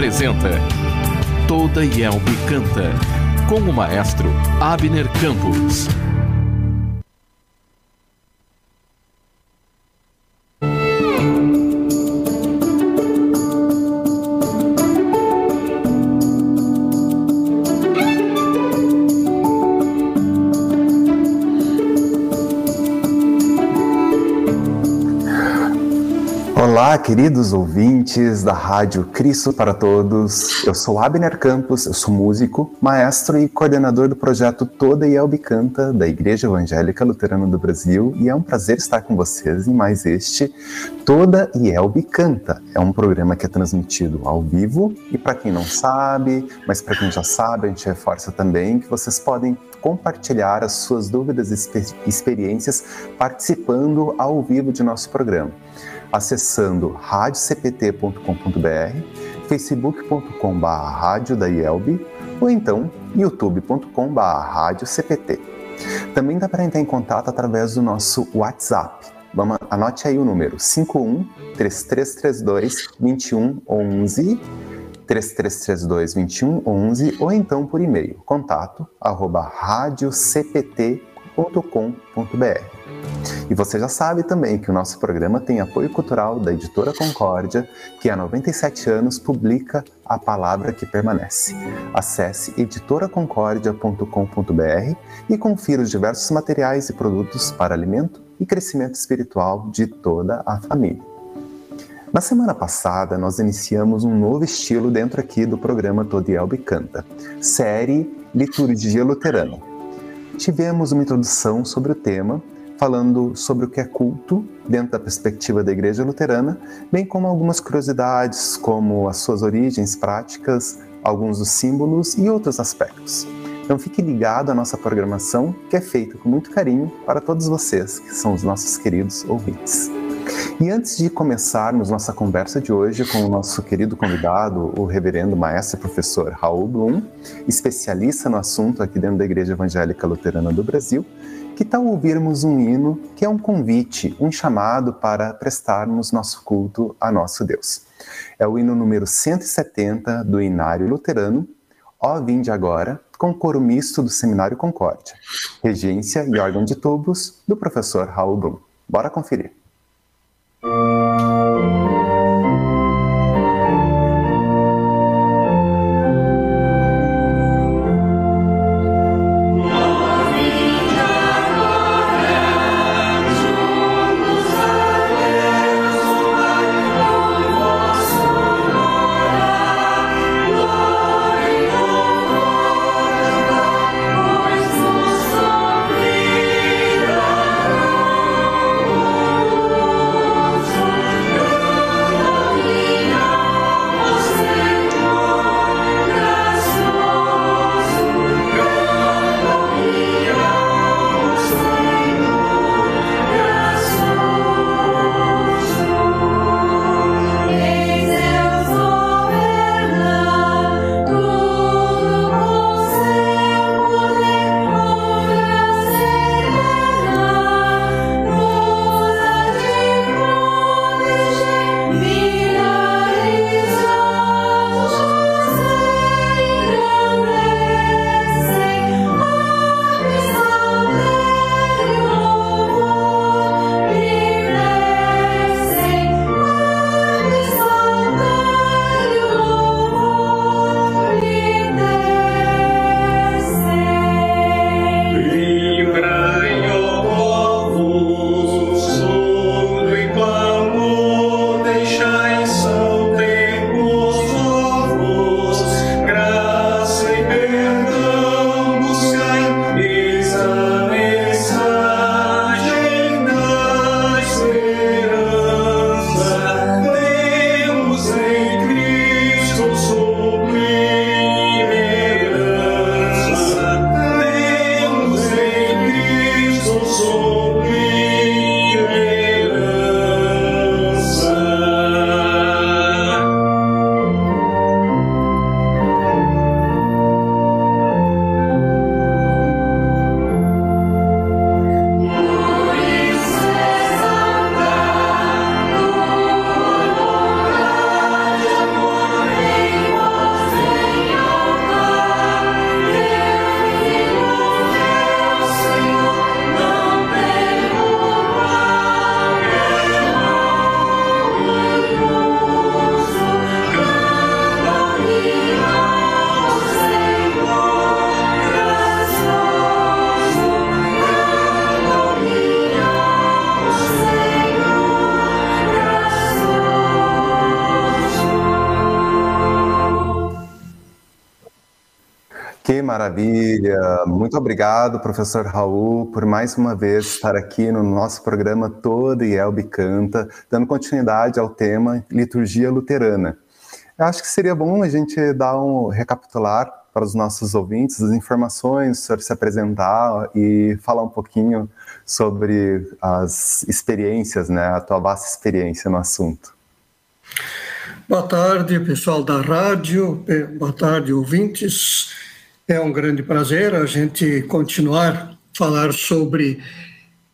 Apresenta Toda Yelbe Canta, com o maestro Abner Campos. Olá, queridos ouvintes da Rádio Cristo para Todos. Eu sou Abner Campos, eu sou músico, maestro e coordenador do projeto Toda Yelbe Canta da Igreja Evangélica Luterana do Brasil e é um prazer estar com vocês em mais este Toda Yelbe Canta. É um programa que é transmitido ao vivo e para quem não sabe, mas para quem já sabe, a gente reforça também que vocês podem compartilhar as suas dúvidas e experiências participando ao vivo de nosso programa acessando radiocpt.com.br, facebook.com.br ou então youtube.com.br radiocpt. Também dá para entrar em contato através do nosso WhatsApp. Vamos, anote aí o número 51 3332 2111 3332 2111 ou então por e-mail contato arroba radiocpt.com.br. E você já sabe também que o nosso programa tem apoio cultural da editora Concórdia, que há 97 anos publica a palavra que permanece. Acesse editoraconcordia.com.br e confira os diversos materiais e produtos para alimento e crescimento espiritual de toda a família. Na semana passada, nós iniciamos um novo estilo dentro aqui do programa Todielbe Canta, série Liturgia Luterana. Tivemos uma introdução sobre o tema falando sobre o que é culto dentro da perspectiva da Igreja Luterana, bem como algumas curiosidades, como as suas origens práticas, alguns dos símbolos e outros aspectos. Então fique ligado à nossa programação, que é feita com muito carinho para todos vocês, que são os nossos queridos ouvintes. E antes de começarmos nossa conversa de hoje com o nosso querido convidado, o reverendo maestro professor Raul Blum, especialista no assunto aqui dentro da Igreja Evangélica Luterana do Brasil, que tal ouvirmos um hino que é um convite, um chamado para prestarmos nosso culto a nosso Deus? É o hino número 170 do Inário Luterano, Ó Vinde Agora, com coro misto do Seminário Concórdia, regência e órgão de tubos do professor Raul Blum. Bora conferir. maravilha! Obrigado, professor Raul, por mais uma vez estar aqui no nosso programa Toda Elbe Canta, dando continuidade ao tema Liturgia Luterana. Eu acho que seria bom a gente dar um recapitular para os nossos ouvintes as informações, sobre se apresentar e falar um pouquinho sobre as experiências, né, a tua vasta experiência no assunto. Boa tarde, pessoal da rádio, boa tarde, ouvintes. É um grande prazer a gente continuar a falar sobre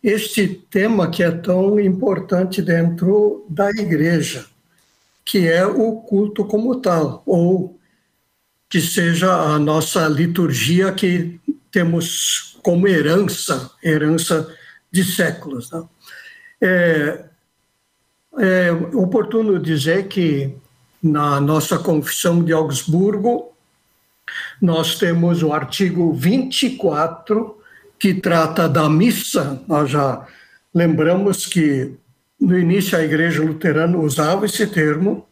este tema que é tão importante dentro da igreja, que é o culto como tal, ou que seja a nossa liturgia que temos como herança, herança de séculos. Né? É, é oportuno dizer que na nossa Confissão de Augsburgo, nós temos o artigo 24, que trata da missa. Nós já lembramos que no início a Igreja Luterana usava esse termo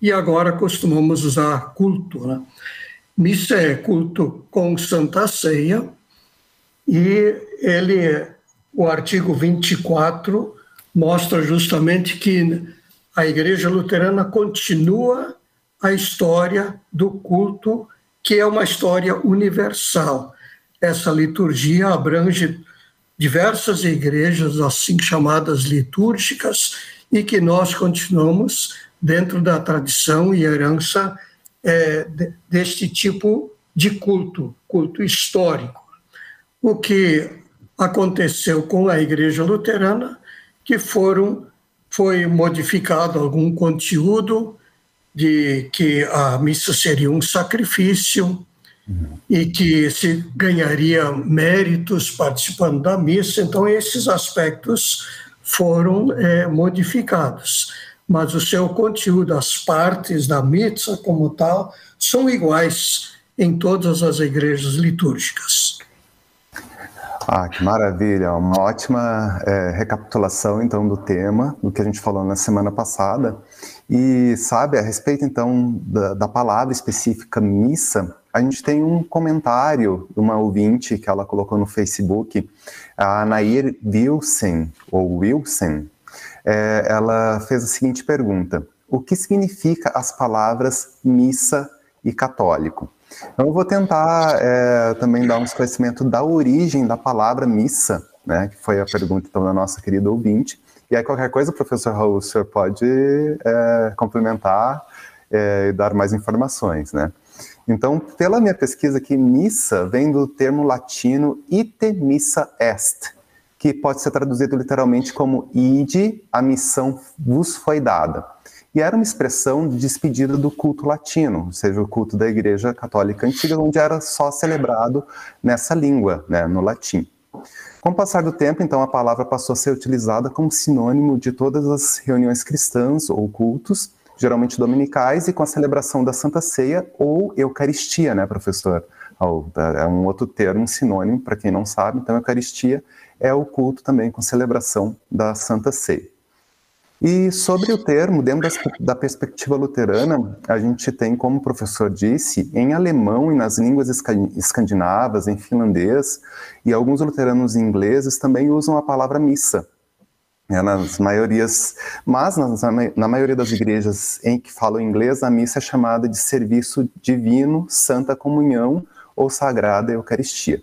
e agora costumamos usar culto. Né? Missa é culto com Santa Ceia e ele, o artigo 24, mostra justamente que a Igreja Luterana continua a história do culto que é uma história universal. Essa liturgia abrange diversas igrejas, assim chamadas litúrgicas, e que nós continuamos dentro da tradição e herança é, deste tipo de culto, culto histórico. O que aconteceu com a Igreja Luterana, que foram foi modificado algum conteúdo, de que a missa seria um sacrifício uhum. e que se ganharia méritos participando da missa. Então, esses aspectos foram é, modificados. Mas o seu conteúdo, as partes da missa como tal, são iguais em todas as igrejas litúrgicas. Ah, que maravilha! Uma ótima é, recapitulação, então, do tema, do que a gente falou na semana passada. E, sabe, a respeito, então, da, da palavra específica missa, a gente tem um comentário de uma ouvinte que ela colocou no Facebook, a Nair Wilson, ou Wilson, é, ela fez a seguinte pergunta: O que significa as palavras missa e católico? Então, eu vou tentar é, também dar um esclarecimento da origem da palavra missa, né, que foi a pergunta então, da nossa querida ouvinte. E aí, qualquer coisa, professor Raul, o senhor pode é, complementar é, e dar mais informações, né? Então, pela minha pesquisa aqui, missa vem do termo latino ite missa est, que pode ser traduzido literalmente como ide, a missão vos foi dada. E era uma expressão de despedida do culto latino, ou seja, o culto da Igreja Católica Antiga, onde era só celebrado nessa língua, né, no latim. Com o passar do tempo, então, a palavra passou a ser utilizada como sinônimo de todas as reuniões cristãs ou cultos, geralmente dominicais, e com a celebração da Santa Ceia ou Eucaristia, né, professor? É um outro termo, um sinônimo, para quem não sabe. Então, Eucaristia é o culto também com celebração da Santa Ceia. E sobre o termo, dentro da perspectiva luterana, a gente tem, como o professor disse, em alemão e nas línguas escandinavas, em finlandês, e alguns luteranos ingleses também usam a palavra missa. É, nas maiorias, mas nas, na maioria das igrejas em que falam inglês, a missa é chamada de serviço divino, santa comunhão ou sagrada eucaristia.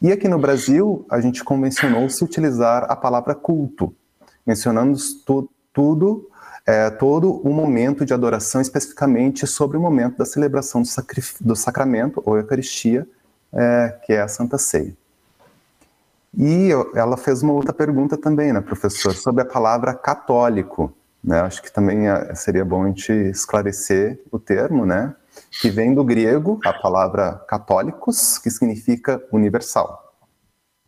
E aqui no Brasil, a gente convencionou se utilizar a palavra culto, mencionando tudo, é, todo o momento de adoração, especificamente sobre o momento da celebração do, do sacramento ou Eucaristia, é, que é a Santa Ceia. E eu, ela fez uma outra pergunta também, né, professor, sobre a palavra católico. Né? Acho que também é, seria bom a gente esclarecer o termo, né? Que vem do grego, a palavra católicos, que significa universal.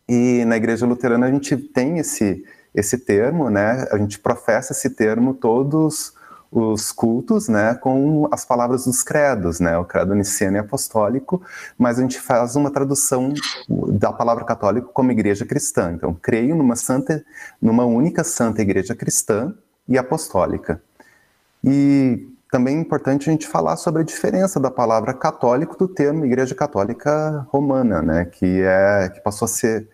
E na Igreja Luterana a gente tem esse esse termo, né? A gente professa esse termo todos os cultos, né, com as palavras dos credos, né, o credo niceno e apostólico, mas a gente faz uma tradução da palavra católico como igreja cristã. Então, creio numa santa, numa única santa igreja cristã e apostólica. E também é importante a gente falar sobre a diferença da palavra católico do termo Igreja Católica Romana, né, que é que passou a ser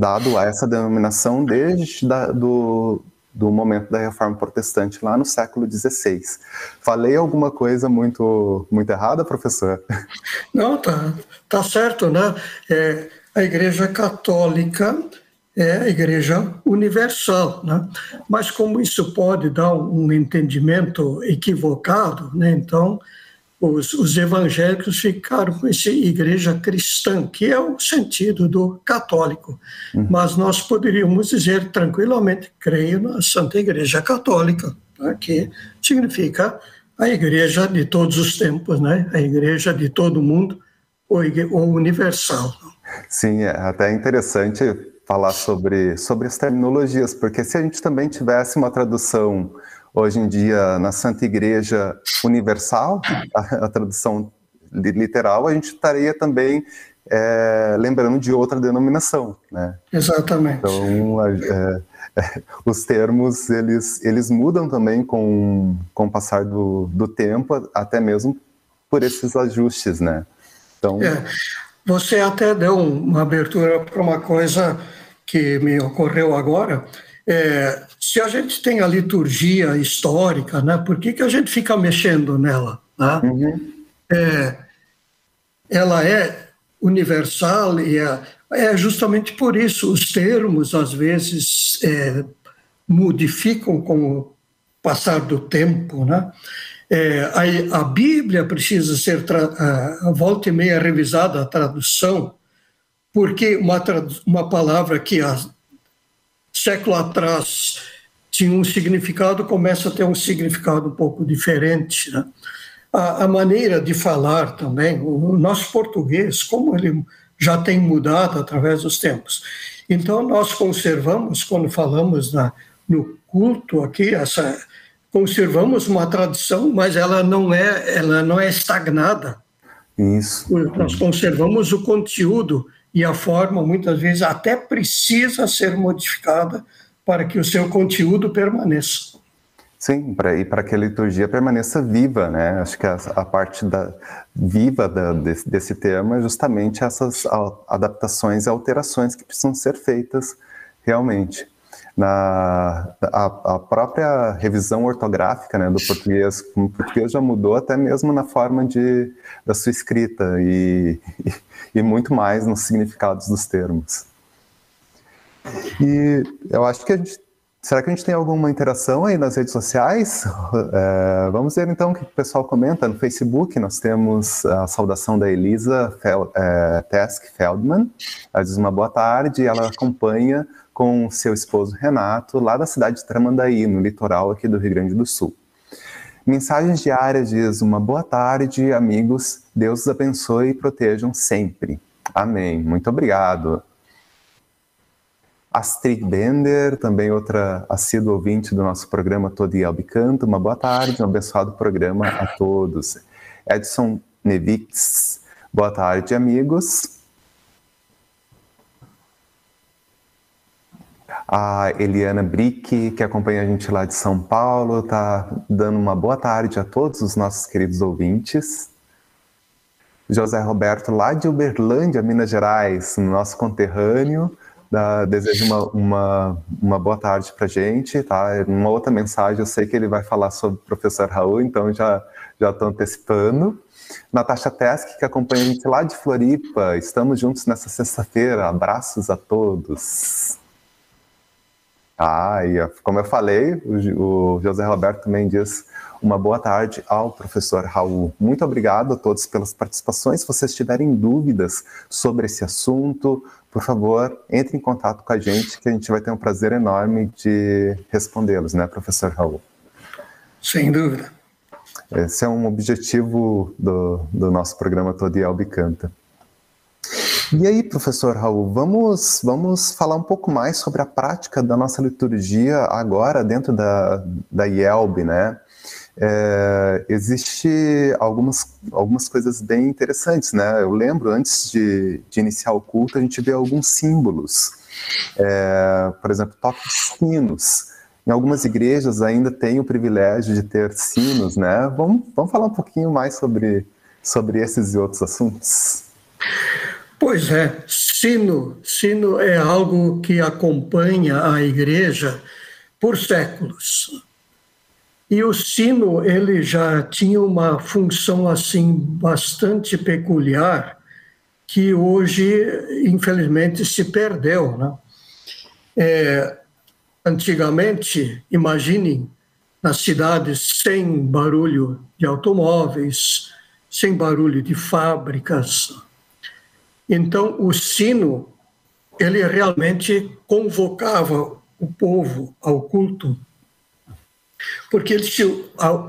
dado a essa denominação desde da, do, do momento da Reforma Protestante lá no século XVI. Falei alguma coisa muito muito errada, professor? Não, tá, tá certo, né? É, a Igreja Católica é a Igreja Universal, né? Mas como isso pode dar um entendimento equivocado, né? Então os, os evangélicos ficaram com esse igreja cristã, que é o sentido do católico. Uhum. Mas nós poderíamos dizer tranquilamente, creio na Santa Igreja Católica, né? que significa a igreja de todos os tempos, né? a igreja de todo mundo, ou, ou universal. Sim, é até interessante falar sobre, sobre as terminologias, porque se a gente também tivesse uma tradução hoje em dia na Santa Igreja Universal, a, a tradução literal, a gente estaria também é, lembrando de outra denominação, né? Exatamente. Então, é, é, os termos, eles, eles mudam também com, com o passar do, do tempo, até mesmo por esses ajustes, né? Então... É, você até deu uma abertura para uma coisa que me ocorreu agora, é, se a gente tem a liturgia histórica, né, por que, que a gente fica mexendo nela? Né? Uhum. É, ela é universal e é, é, justamente por isso os termos às vezes é, modificam com o passar do tempo, né? É, a, a, Bíblia precisa ser a, volta e meia revisada a tradução porque uma, uma palavra que há século atrás tinha um significado começa a ter um significado um pouco diferente. Né? A, a, maneira de falar também, o nosso português, como ele já tem mudado através dos tempos. Então, nós conservamos, quando falamos na, no culto aqui, essa, conservamos uma tradição, mas ela não é, ela não é estagnada. Isso. Nós conservamos o conteúdo e a forma muitas vezes até precisa ser modificada para que o seu conteúdo permaneça. Sim, pra, e para que a liturgia permaneça viva, né? Acho que a, a parte da, viva da, desse, desse é justamente essas adaptações e alterações que precisam ser feitas realmente. Na, a, a própria revisão ortográfica né, do português, o português já mudou até mesmo na forma de, da sua escrita e, e e muito mais nos significados dos termos. E eu acho que a gente. Será que a gente tem alguma interação aí nas redes sociais? É, vamos ver então o que o pessoal comenta. No Facebook nós temos a saudação da Elisa Fel, é, Tesk Feldman. Ela diz uma boa tarde ela acompanha com seu esposo Renato, lá da cidade de Tramandaí, no litoral aqui do Rio Grande do Sul. Mensagens diárias diz uma boa tarde, amigos. Deus os abençoe e protejam sempre. Amém. Muito obrigado. Astrid Bender, também outra assídua ouvinte do nosso programa Todo e Albicanto. Uma boa tarde, um abençoado programa a todos. Edson Nevix, boa tarde, amigos. A Eliana Brick, que acompanha a gente lá de São Paulo, está dando uma boa tarde a todos os nossos queridos ouvintes. José Roberto, lá de Uberlândia, Minas Gerais, nosso conterrâneo, da, desejo uma, uma, uma boa tarde para gente. Tá? Uma outra mensagem, eu sei que ele vai falar sobre o professor Raul, então já estou antecipando. Natasha Tesk, que acompanha a gente lá de Floripa, estamos juntos nessa sexta-feira. Abraços a todos. Ah, e como eu falei, o, o José Roberto também diz uma boa tarde ao professor Raul. Muito obrigado a todos pelas participações. Se vocês tiverem dúvidas sobre esse assunto, por favor, entre em contato com a gente, que a gente vai ter um prazer enorme de respondê-los, né, professor Raul? Sem dúvida. Esse é um objetivo do, do nosso programa Todo e Albicanta. E aí, professor Raul, vamos, vamos falar um pouco mais sobre a prática da nossa liturgia agora dentro da, da IELB, né? É, existe algumas, algumas coisas bem interessantes, né? Eu lembro, antes de, de iniciar o culto, a gente vê alguns símbolos. É, por exemplo, toque de sinos. em algumas igrejas ainda tem o privilégio de ter sinos, né? Vamos, vamos falar um pouquinho mais sobre, sobre esses e outros assuntos. Pois é, sino, sino é algo que acompanha a igreja por séculos. E o sino ele já tinha uma função assim bastante peculiar que hoje infelizmente se perdeu, né? É, antigamente, imaginem nas cidades sem barulho de automóveis, sem barulho de fábricas. Então, o sino, ele realmente convocava o povo ao culto, porque ele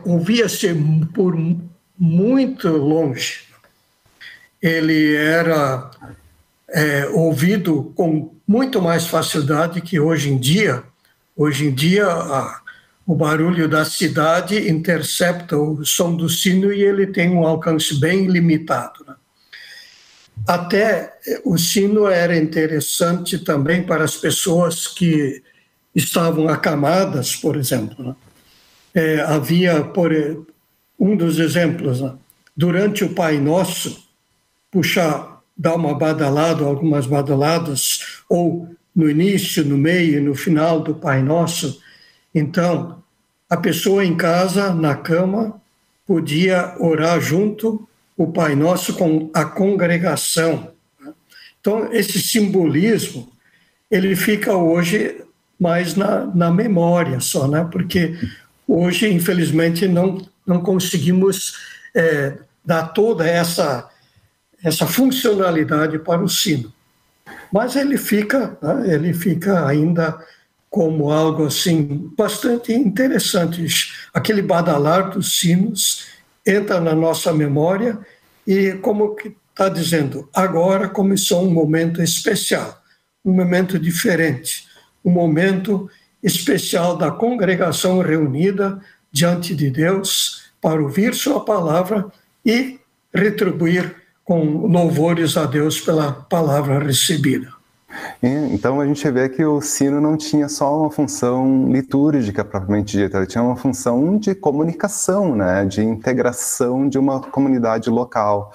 ouvia-se por muito longe. Ele era é, ouvido com muito mais facilidade que hoje em dia. Hoje em dia, a, o barulho da cidade intercepta o som do sino e ele tem um alcance bem limitado. Né? Até eh, o sino era interessante também para as pessoas que estavam acamadas, por exemplo. É, havia, por um dos exemplos, né? durante o Pai Nosso, puxar, dar uma badalada, algumas badaladas, ou no início, no meio e no final do Pai Nosso. Então, a pessoa em casa, na cama, podia orar junto o Pai Nosso com a congregação. Então, esse simbolismo, ele fica hoje mais na, na memória só, né? Porque hoje, infelizmente, não, não conseguimos é, dar toda essa, essa funcionalidade para o sino. Mas ele fica, né? ele fica ainda como algo assim bastante interessante. Aquele badalar dos sinos entra na nossa memória e como está dizendo, agora começou um momento especial, um momento diferente, um momento especial da congregação reunida diante de Deus para ouvir sua palavra e retribuir com louvores a Deus pela palavra recebida. Então a gente vê que o sino não tinha só uma função litúrgica propriamente dita, ele tinha uma função de comunicação, né, de integração de uma comunidade local.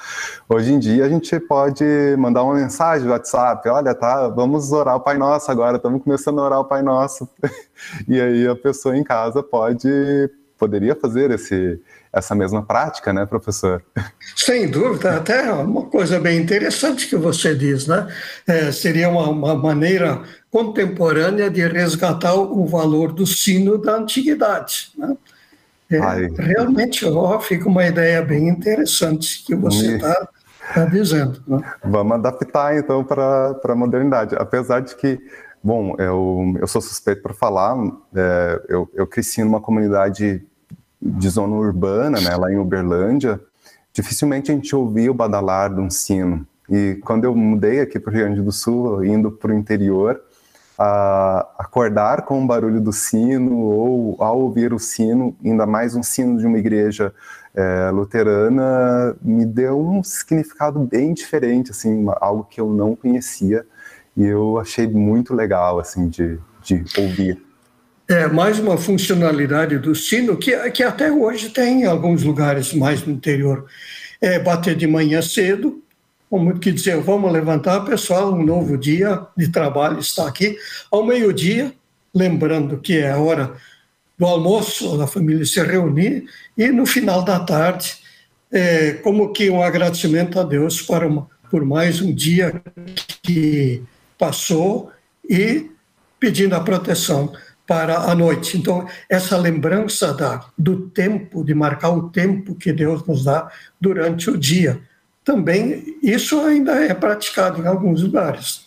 Hoje em dia a gente pode mandar uma mensagem no WhatsApp, olha, tá, vamos orar o Pai Nosso agora, estamos começando a orar o Pai Nosso. e aí a pessoa em casa pode poderia fazer esse essa mesma prática, né, professor? Sem dúvida, até uma coisa bem interessante que você diz, né? É, seria uma, uma, maneira contemporânea de resgatar o valor do sino da antiguidade, né? É, realmente, ó, fica uma ideia bem interessante que você está tá dizendo. Né? Vamos adaptar, então, para a modernidade. Apesar de que Bom, eu, eu sou suspeito para falar. É, eu, eu cresci numa comunidade de zona urbana, né, lá em Uberlândia, dificilmente a gente ouvia o badalar de um sino. E quando eu mudei aqui para o Rio Grande do Sul, indo para o interior, acordar com o barulho do sino ou ao ouvir o sino, ainda mais um sino de uma igreja é, luterana, me deu um significado bem diferente, assim, algo que eu não conhecia e eu achei muito legal, assim, de, de ouvir. É mais uma funcionalidade do sino que, que até hoje tem em alguns lugares mais no interior. É bater de manhã cedo, como que dizer, vamos levantar, pessoal, um novo dia de trabalho está aqui. Ao meio-dia, lembrando que é a hora do almoço, a família se reunir, e no final da tarde, é, como que um agradecimento a Deus para uma, por mais um dia que passou e pedindo a proteção para a noite. Então, essa lembrança da, do tempo, de marcar o tempo que Deus nos dá durante o dia, também isso ainda é praticado em alguns lugares.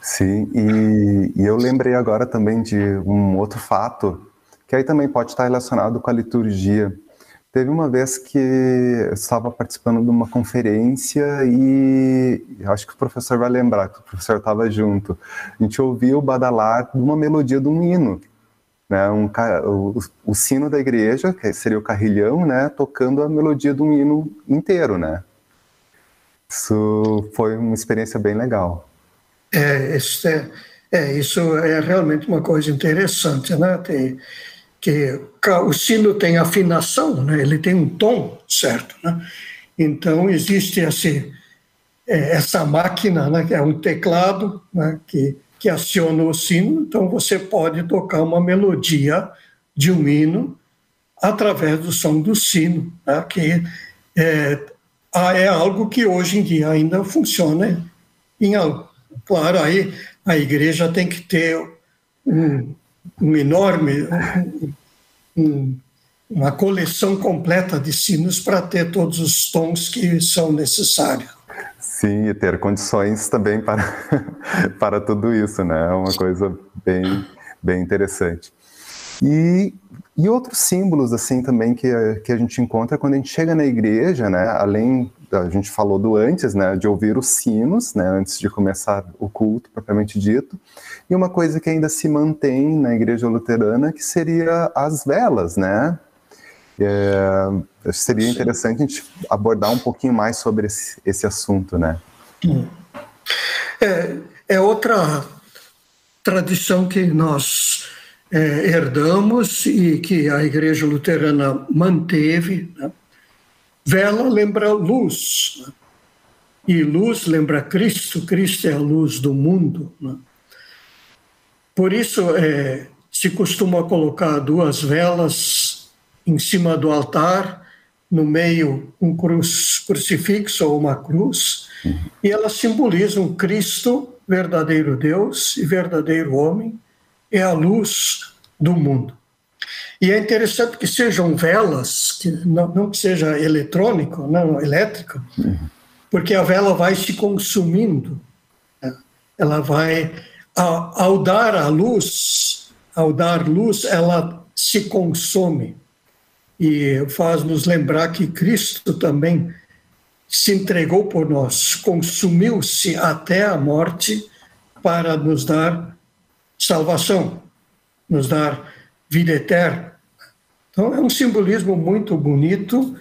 Sim, e, e eu lembrei agora também de um outro fato, que aí também pode estar relacionado com a liturgia. Teve uma vez que eu estava participando de uma conferência e acho que o professor vai lembrar que o professor estava junto. A gente ouviu o badalar de uma melodia de um hino, né? Um, o, o, sino da igreja, que seria o carrilhão, né? Tocando a melodia de um hino inteiro, né? Isso foi uma experiência bem legal. É, é, É, isso é realmente uma coisa interessante, né? Tem, que o sino tem afinação, né? Ele tem um tom certo, né? Então existe esse, é, essa máquina, né? Que é um teclado, né? Que que aciona o sino, então você pode tocar uma melodia de um hino através do som do sino, né? que é, é algo que hoje em dia ainda funciona em algo. Claro, aí a igreja tem que ter um, um enorme, um, uma coleção completa de sinos para ter todos os tons que são necessários. Sim, e ter condições também para, para tudo isso, né? É uma coisa bem, bem interessante. E, e outros símbolos, assim, também que, que a gente encontra quando a gente chega na igreja, né? Além, a gente falou do antes, né? De ouvir os sinos, né? Antes de começar o culto, propriamente dito. E uma coisa que ainda se mantém na igreja luterana, que seria as velas, né? É, seria interessante a gente abordar um pouquinho mais sobre esse, esse assunto, né? É, é outra tradição que nós é, herdamos e que a Igreja Luterana manteve. Né? Vela lembra luz, né? e luz lembra Cristo, Cristo é a luz do mundo. Né? Por isso, é, se costuma colocar duas velas em cima do altar, no meio um cruz, crucifixo ou uma cruz, e elas simbolizam Cristo, verdadeiro Deus e verdadeiro homem, é a luz do mundo. E é interessante que sejam velas, que não, não que seja eletrônico, não elétrico, uhum. porque a vela vai se consumindo. Né? Ela vai, ao, ao dar a luz, ao dar luz, ela se consome e faz nos lembrar que Cristo também se entregou por nós, consumiu-se até a morte para nos dar salvação, nos dar vida eterna. Então é um simbolismo muito bonito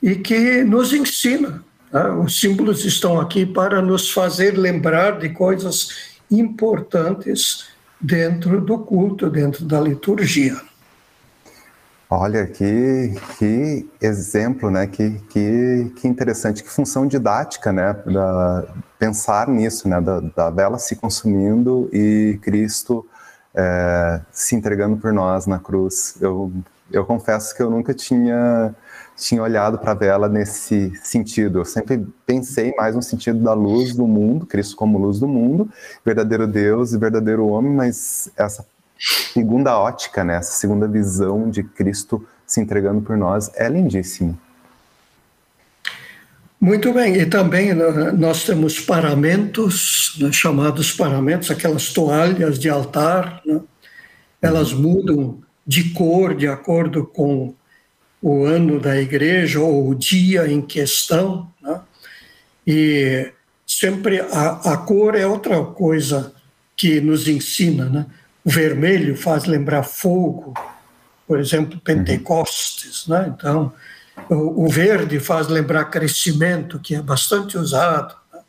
e que nos ensina. Tá? Os símbolos estão aqui para nos fazer lembrar de coisas importantes dentro do culto, dentro da liturgia. Olha, que, que exemplo, né? Que, que, que interessante, que função didática, né? Da, pensar nisso, né? Da, da vela se consumindo e Cristo é, se entregando por nós na cruz. Eu, eu confesso que eu nunca tinha, tinha olhado para a vela nesse sentido. Eu sempre pensei mais no sentido da luz do mundo, Cristo como luz do mundo, verdadeiro Deus e verdadeiro homem, mas essa segunda ótica, né, essa segunda visão de Cristo se entregando por nós é lindíssimo. Muito bem, e também né, nós temos paramentos, né, chamados paramentos, aquelas toalhas de altar, né, elas mudam de cor de acordo com o ano da igreja ou o dia em questão, né, e sempre a, a cor é outra coisa que nos ensina, né? O vermelho faz lembrar fogo, por exemplo, Pentecostes, né? Então, o, o verde faz lembrar crescimento, que é bastante usado. Né?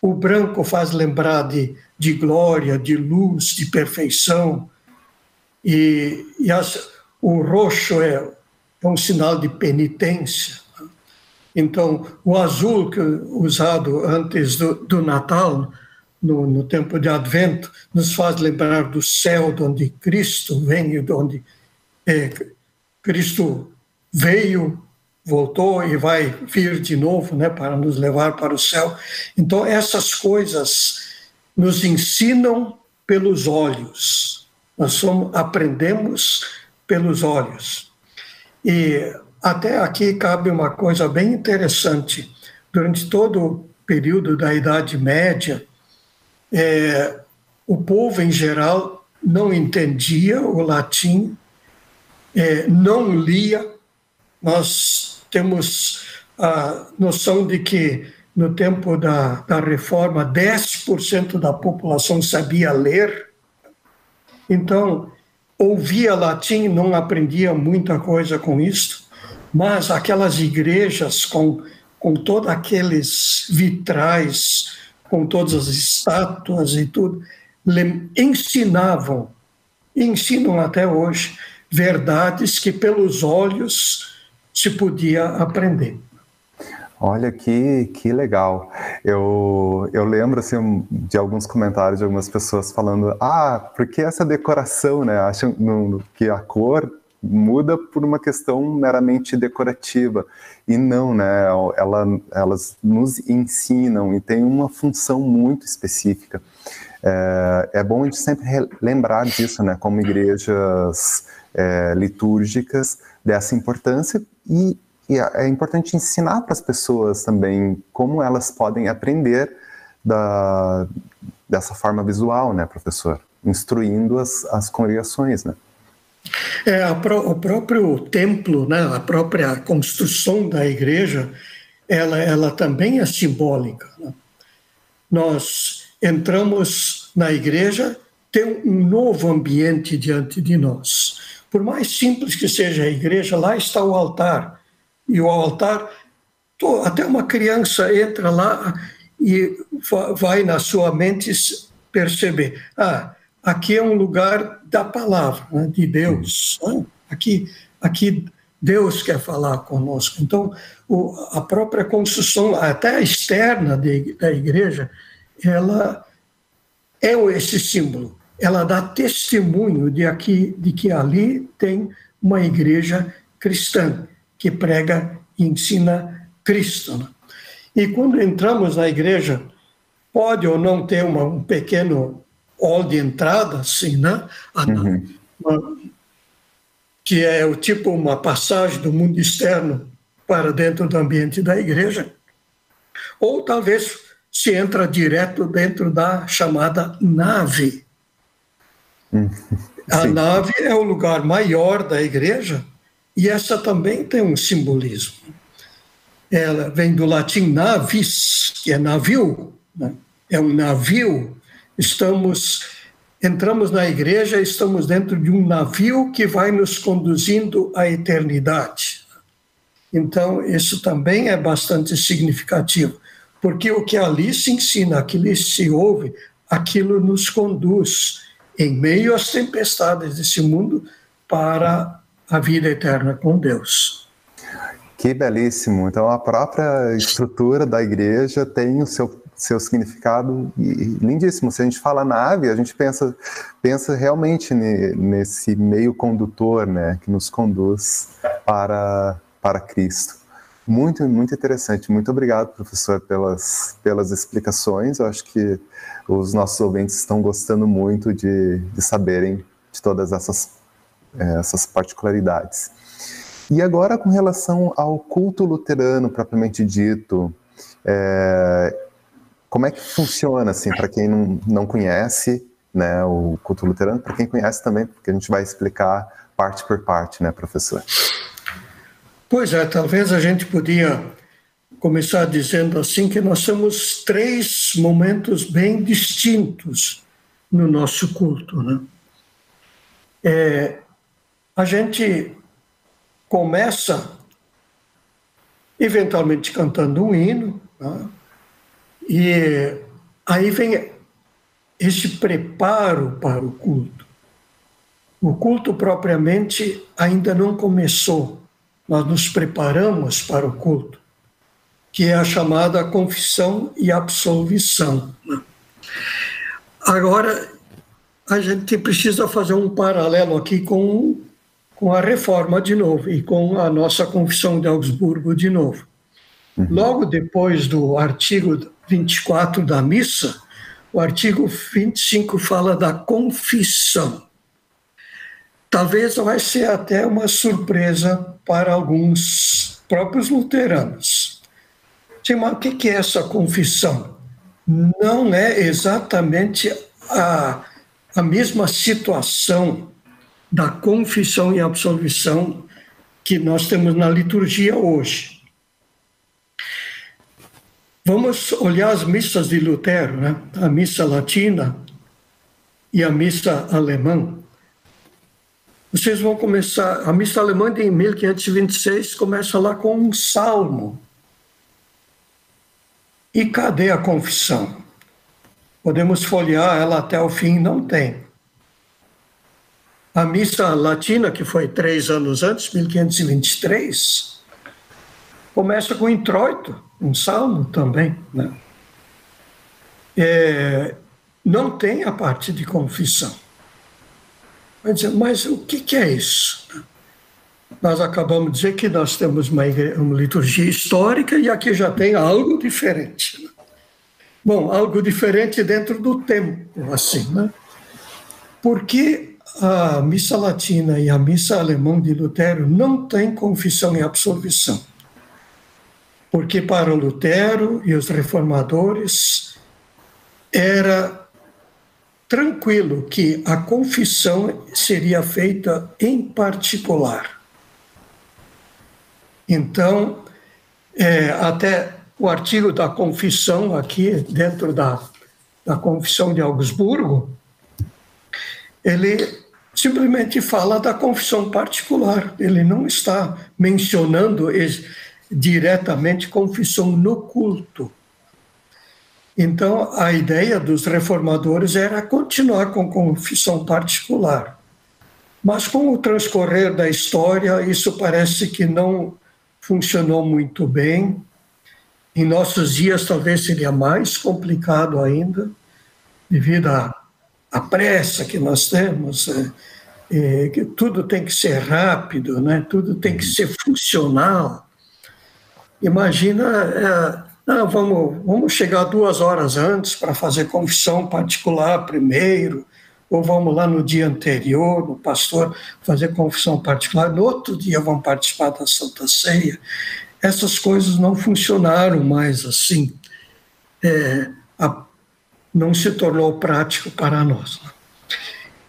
O branco faz lembrar de, de glória, de luz, de perfeição. E, e as, o roxo é, é um sinal de penitência. Né? Então, o azul, que usado antes do, do Natal, no, no tempo de Advento, nos faz lembrar do céu, de onde Cristo vem, de onde é, Cristo veio, voltou e vai vir de novo, né, para nos levar para o céu. Então essas coisas nos ensinam pelos olhos. Nós somos, aprendemos pelos olhos. E até aqui cabe uma coisa bem interessante. Durante todo o período da Idade Média, é, o povo em geral não entendia o latim, é, não lia. Nós temos a noção de que no tempo da, da reforma 10% da população sabia ler. Então, ouvia latim, não aprendia muita coisa com isso, mas aquelas igrejas com, com todos aqueles vitrais, com todas as estátuas e tudo, ensinavam, ensinam até hoje, verdades que pelos olhos se podia aprender. Olha que, que legal. Eu, eu lembro assim, de alguns comentários de algumas pessoas falando: ah, porque essa decoração, né? Acham que a cor muda por uma questão meramente decorativa. E não, né? Ela, elas nos ensinam e tem uma função muito específica. É, é bom a gente sempre lembrar disso, né? Como igrejas é, litúrgicas, dessa importância e e é, é importante ensinar para as pessoas também como elas podem aprender da, dessa forma visual, né, professor? Instruindo as, as congregações, né? É, pro, o próprio templo, né, a própria construção da igreja, ela, ela também é simbólica. Né? Nós entramos na igreja, tem um novo ambiente diante de nós. Por mais simples que seja a igreja, lá está o altar, e o altar, até uma criança entra lá e vai na sua mente perceber: ah, aqui é um lugar da palavra, né, de Deus. Né? Aqui, aqui Deus quer falar conosco. Então, o, a própria construção, até a externa de, da igreja, ela é esse símbolo. Ela dá testemunho de, aqui, de que ali tem uma igreja cristã que prega e ensina Cristo. Né? E quando entramos na igreja, pode ou não ter uma, um pequeno hall de entrada, assim, né? Uhum. Uma, que é o tipo uma passagem do mundo externo para dentro do ambiente da igreja, ou talvez se entra direto dentro da chamada nave. Uhum. A nave é o lugar maior da igreja, e essa também tem um simbolismo. Ela vem do latim navis, que é navio, né? é um navio. Estamos entramos na igreja, estamos dentro de um navio que vai nos conduzindo à eternidade. Então, isso também é bastante significativo, porque o que ali se ensina, aquilo se ouve, aquilo nos conduz em meio às tempestades desse mundo para a vida eterna com Deus. Que belíssimo. Então, a própria estrutura da igreja tem o seu, seu significado lindíssimo. Se a gente fala nave, a gente pensa, pensa realmente nesse meio condutor né, que nos conduz para, para Cristo. Muito, muito interessante. Muito obrigado, professor, pelas, pelas explicações. Eu acho que os nossos ouvintes estão gostando muito de, de saberem de todas essas essas particularidades. E agora, com relação ao culto luterano propriamente dito, é, como é que funciona, assim, para quem não, não conhece né, o culto luterano, para quem conhece também, porque a gente vai explicar parte por parte, né, professor? Pois é, talvez a gente podia começar dizendo assim que nós temos três momentos bem distintos no nosso culto, né? É, a gente começa eventualmente cantando um hino, né? e aí vem esse preparo para o culto. O culto propriamente ainda não começou, nós nos preparamos para o culto, que é a chamada confissão e absolvição. Né? Agora, a gente precisa fazer um paralelo aqui com com a reforma de novo e com a nossa confissão de Augsburgo de novo. Uhum. Logo depois do artigo 24 da missa, o artigo 25 fala da confissão. Talvez vai ser até uma surpresa para alguns próprios luteranos. Mas o que é essa confissão? Não é exatamente a, a mesma situação da confissão e absolvição que nós temos na liturgia hoje. Vamos olhar as missas de Lutero, né? a missa latina e a missa alemã. Vocês vão começar, a missa alemã de 1526 começa lá com um salmo. E cadê a confissão? Podemos folhear ela até o fim, não tem. A missa latina, que foi três anos antes, 1523, começa com introito, um salmo também. Né? É, não tem a parte de confissão. Vai dizer, mas o que, que é isso? Nós acabamos de dizer que nós temos uma, uma liturgia histórica e aqui já tem algo diferente. Né? Bom, algo diferente dentro do tempo, assim, né? Porque a missa latina e a missa alemã de Lutero não têm confissão e absolvição. Porque para Lutero e os reformadores era tranquilo que a confissão seria feita em particular. Então, é, até o artigo da confissão aqui, dentro da, da confissão de Augsburgo, ele simplesmente fala da confissão particular, ele não está mencionando diretamente confissão no culto. Então, a ideia dos reformadores era continuar com confissão particular. Mas com o transcorrer da história, isso parece que não funcionou muito bem. Em nossos dias, talvez seria mais complicado ainda, devido à, à pressa que nós temos, é, é, que tudo tem que ser rápido, né? tudo tem que ser funcional. Imagina é, vamos, vamos chegar duas horas antes para fazer confissão particular primeiro, ou vamos lá no dia anterior, no pastor, fazer confissão particular, no outro dia vamos participar da Santa Ceia. Essas coisas não funcionaram mais assim. É, a, não se tornou prático para nós.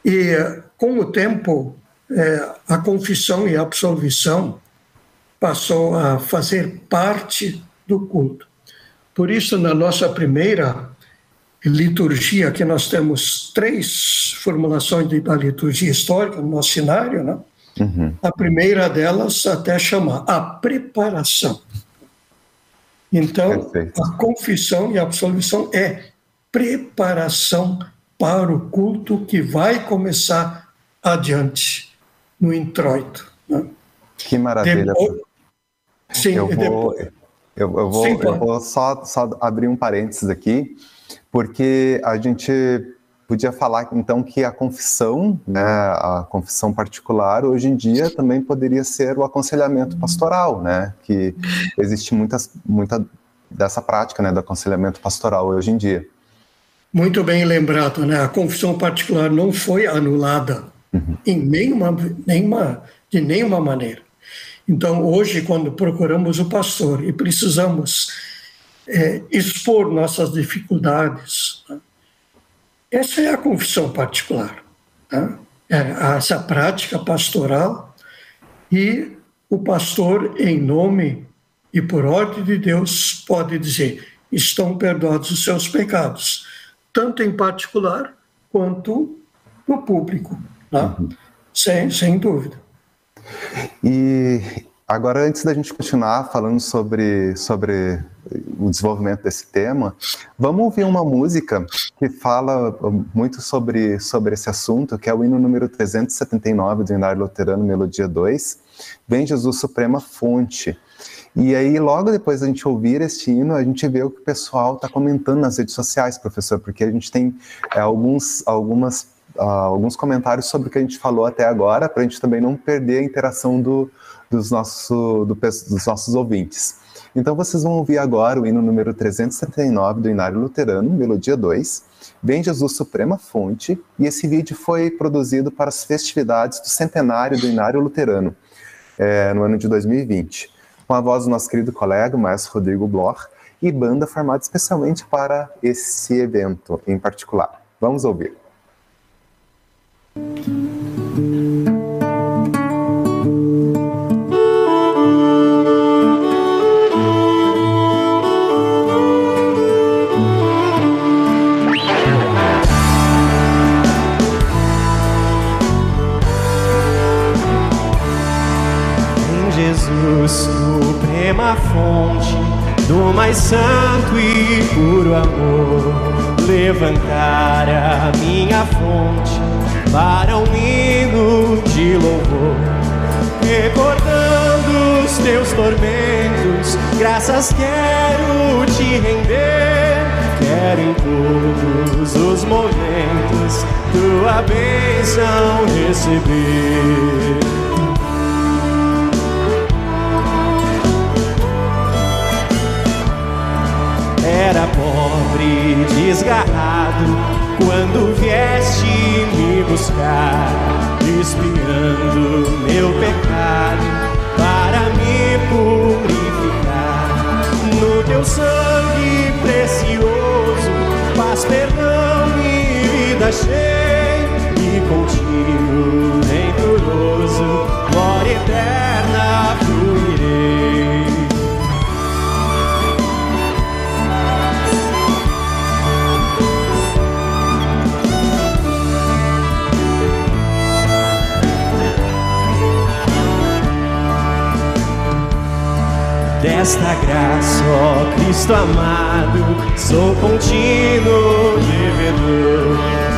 E, com o tempo, é, a confissão e a absolvição passou a fazer parte do culto. Por isso, na nossa primeira liturgia, que nós temos três formulações da liturgia histórica no nosso cenário, né? Uhum. A primeira delas até chama a preparação. Então, Perfeito. a confissão e a absolvição é preparação para o culto que vai começar adiante no introito. Né? Que maravilha. Depois, sim, eu vou, eu, eu vou, Sim, eu vou só, só abrir um parênteses aqui, porque a gente podia falar então que a confissão, né, a confissão particular, hoje em dia também poderia ser o aconselhamento pastoral, né, que existe muitas, muita dessa prática, né, do aconselhamento pastoral hoje em dia. Muito bem lembrado, né, a confissão particular não foi anulada uhum. em nenhuma, nenhuma, de nenhuma maneira. Então, hoje, quando procuramos o pastor e precisamos é, expor nossas dificuldades, né? essa é a confissão particular, né? é essa prática pastoral e o pastor, em nome e por ordem de Deus, pode dizer: estão perdoados os seus pecados, tanto em particular quanto no público, né? uhum. sem, sem dúvida. E agora, antes da gente continuar falando sobre, sobre o desenvolvimento desse tema, vamos ouvir uma música que fala muito sobre, sobre esse assunto, que é o hino número 379 do Hinário Luterano, Melodia 2, Vem Jesus Suprema Fonte. E aí, logo depois da gente ouvir este hino, a gente vê o que o pessoal está comentando nas redes sociais, professor, porque a gente tem é, alguns, algumas uh, alguns comentários sobre o que a gente falou até agora, para a gente também não perder a interação do, dos, nosso, do, dos nossos ouvintes. Então vocês vão ouvir agora o hino número 379 do Inário Luterano, Melodia 2, Vem Jesus Suprema Fonte, e esse vídeo foi produzido para as festividades do centenário do Inário Luterano, é, no ano de 2020, com a voz do nosso querido colega, o maestro Rodrigo Bloch, e banda formada especialmente para esse evento em particular. Vamos ouvir. Jesus, levantar a minha fonte para um hino de louvor, recordando os teus tormentos, graças quero te render, quero em todos os momentos tua bênção receber. Pobre, desgarrado, quando vieste me buscar, espiando meu pecado para me purificar. No teu sangue precioso, paz, perdão e vida cheia, e contigo venturoso, glória eterna desta graça, ó Cristo amado, sou contínuo devedor.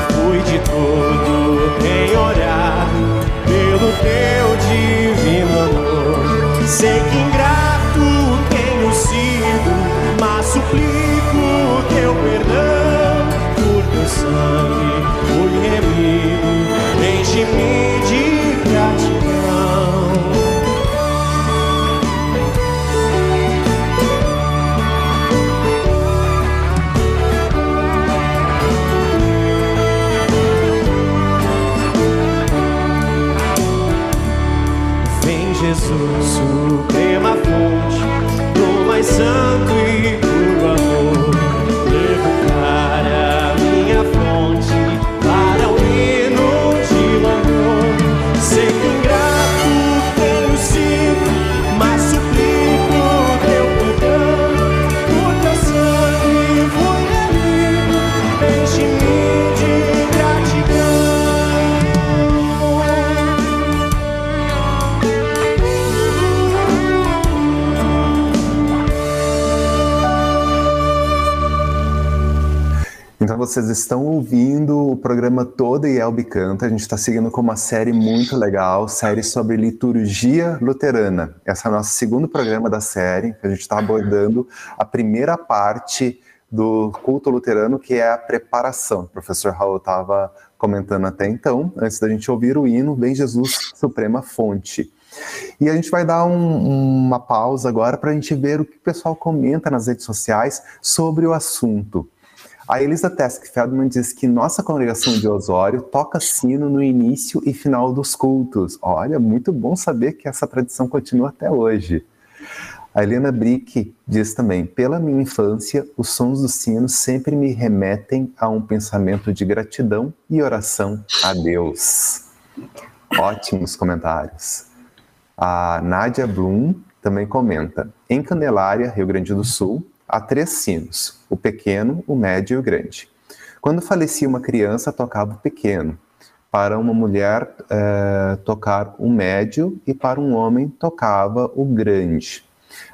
Fui de todo penhorado pelo teu divino amor. Sei que ingrato tenho sido, mas suplico teu perdão. Por teu sangue fui remido, vocês estão ouvindo o programa Todo e Elbe Canta. A gente está seguindo com uma série muito legal, série sobre liturgia luterana. Esse é o nosso segundo programa da série. A gente está abordando a primeira parte do culto luterano, que é a preparação. O professor Raul estava comentando até então, antes da gente ouvir o hino Bem Jesus Suprema Fonte. E a gente vai dar um, uma pausa agora para a gente ver o que o pessoal comenta nas redes sociais sobre o assunto. A Elisa Tesk Feldman diz que nossa congregação de Osório toca sino no início e final dos cultos. Olha, muito bom saber que essa tradição continua até hoje. A Helena Brick diz também: pela minha infância, os sons do sino sempre me remetem a um pensamento de gratidão e oração a Deus. Ótimos comentários. A Nádia Blum também comenta: em Candelária, Rio Grande do Sul, há três sinos: o pequeno, o médio e o grande. Quando falecia uma criança, tocava o pequeno. Para uma mulher, eh, tocar o médio e para um homem, tocava o grande.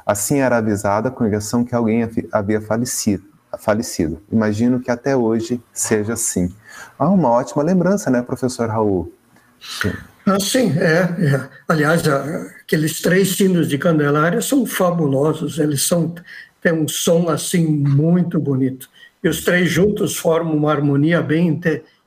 Assim era avisada a congregação que alguém havia falecido. falecido. Imagino que até hoje seja assim. Ah, uma ótima lembrança, né, professor Raul? Sim. Ah, sim, é, é. Aliás, aqueles três sinos de Candelária são fabulosos. Eles são têm um som assim muito bonito. E os três juntos formam uma harmonia bem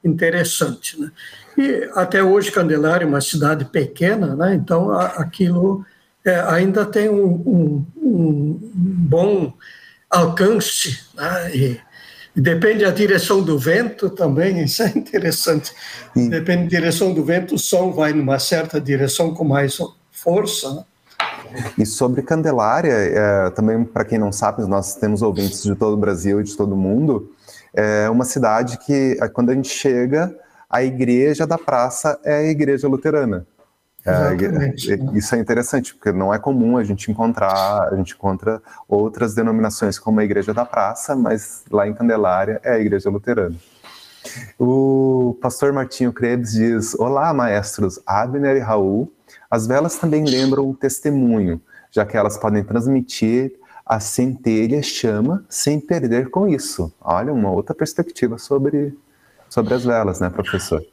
interessante. Né? E até hoje Candelária é uma cidade pequena, né? então aquilo é, ainda tem um, um, um bom alcance. Né? E, e depende da direção do vento também, isso é interessante. Hum. Depende da direção do vento, o som vai numa certa direção com mais força. E sobre Candelária, é, também para quem não sabe, nós temos ouvintes de todo o Brasil e de todo o mundo, é uma cidade que, é, quando a gente chega, a igreja da praça é a igreja luterana. É, isso é interessante, porque não é comum a gente encontrar, a gente encontra outras denominações como a Igreja da Praça, mas lá em Candelária é a Igreja Luterana. O pastor Martinho Krebs diz: Olá, maestros Abner e Raul. As velas também lembram o testemunho, já que elas podem transmitir a centelha chama sem perder com isso. Olha, uma outra perspectiva sobre, sobre as velas, né, professor?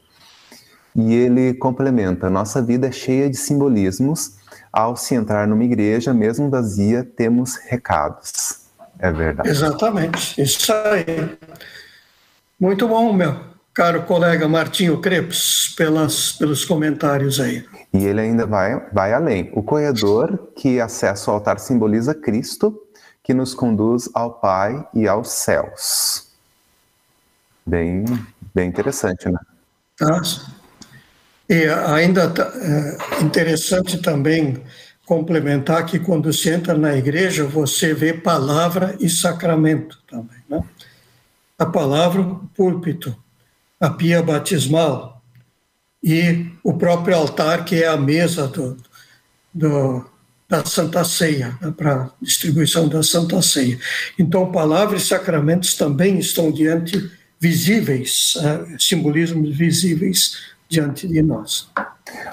E ele complementa: nossa vida é cheia de simbolismos. Ao se entrar numa igreja, mesmo vazia, temos recados. É verdade. Exatamente, isso aí. Muito bom, meu caro colega Martinho Crepes, pelas, pelos comentários aí. E ele ainda vai, vai além. O corredor que acessa o altar simboliza Cristo, que nos conduz ao Pai e aos céus. Bem, bem interessante, né? Tá. E ainda tá, é interessante também complementar que quando você entra na igreja, você vê palavra e sacramento também, né? A palavra, o púlpito, a pia batismal e o próprio altar, que é a mesa do, do da Santa Ceia, né, para distribuição da Santa Ceia. Então, palavra e sacramentos também estão diante visíveis, uh, simbolismos visíveis diante de nós.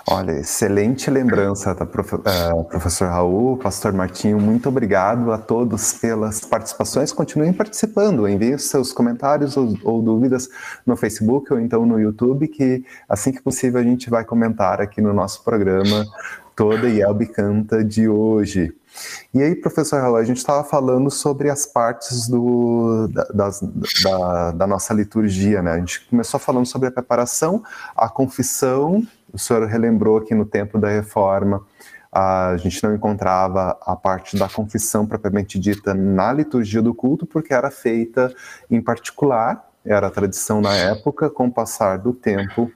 Olha, excelente lembrança, tá, prof, uh, professor Raul, pastor Martinho, muito obrigado a todos pelas participações. Continuem participando, enviem seus comentários ou, ou, dúvidas no Facebook ou então no YouTube, que assim que possível a gente vai comentar aqui no nosso programa Toda Yelbe Canta de hoje. E aí, professor Raul, a gente estava falando sobre as partes do, da, da, da, nossa liturgia, né? A gente começou falando sobre a preparação, a confissão, o senhor relembrou que no tempo da reforma a gente não encontrava a parte da confissão propriamente dita na liturgia do culto, porque era feita em particular, era a tradição na época, com o passar do tempo,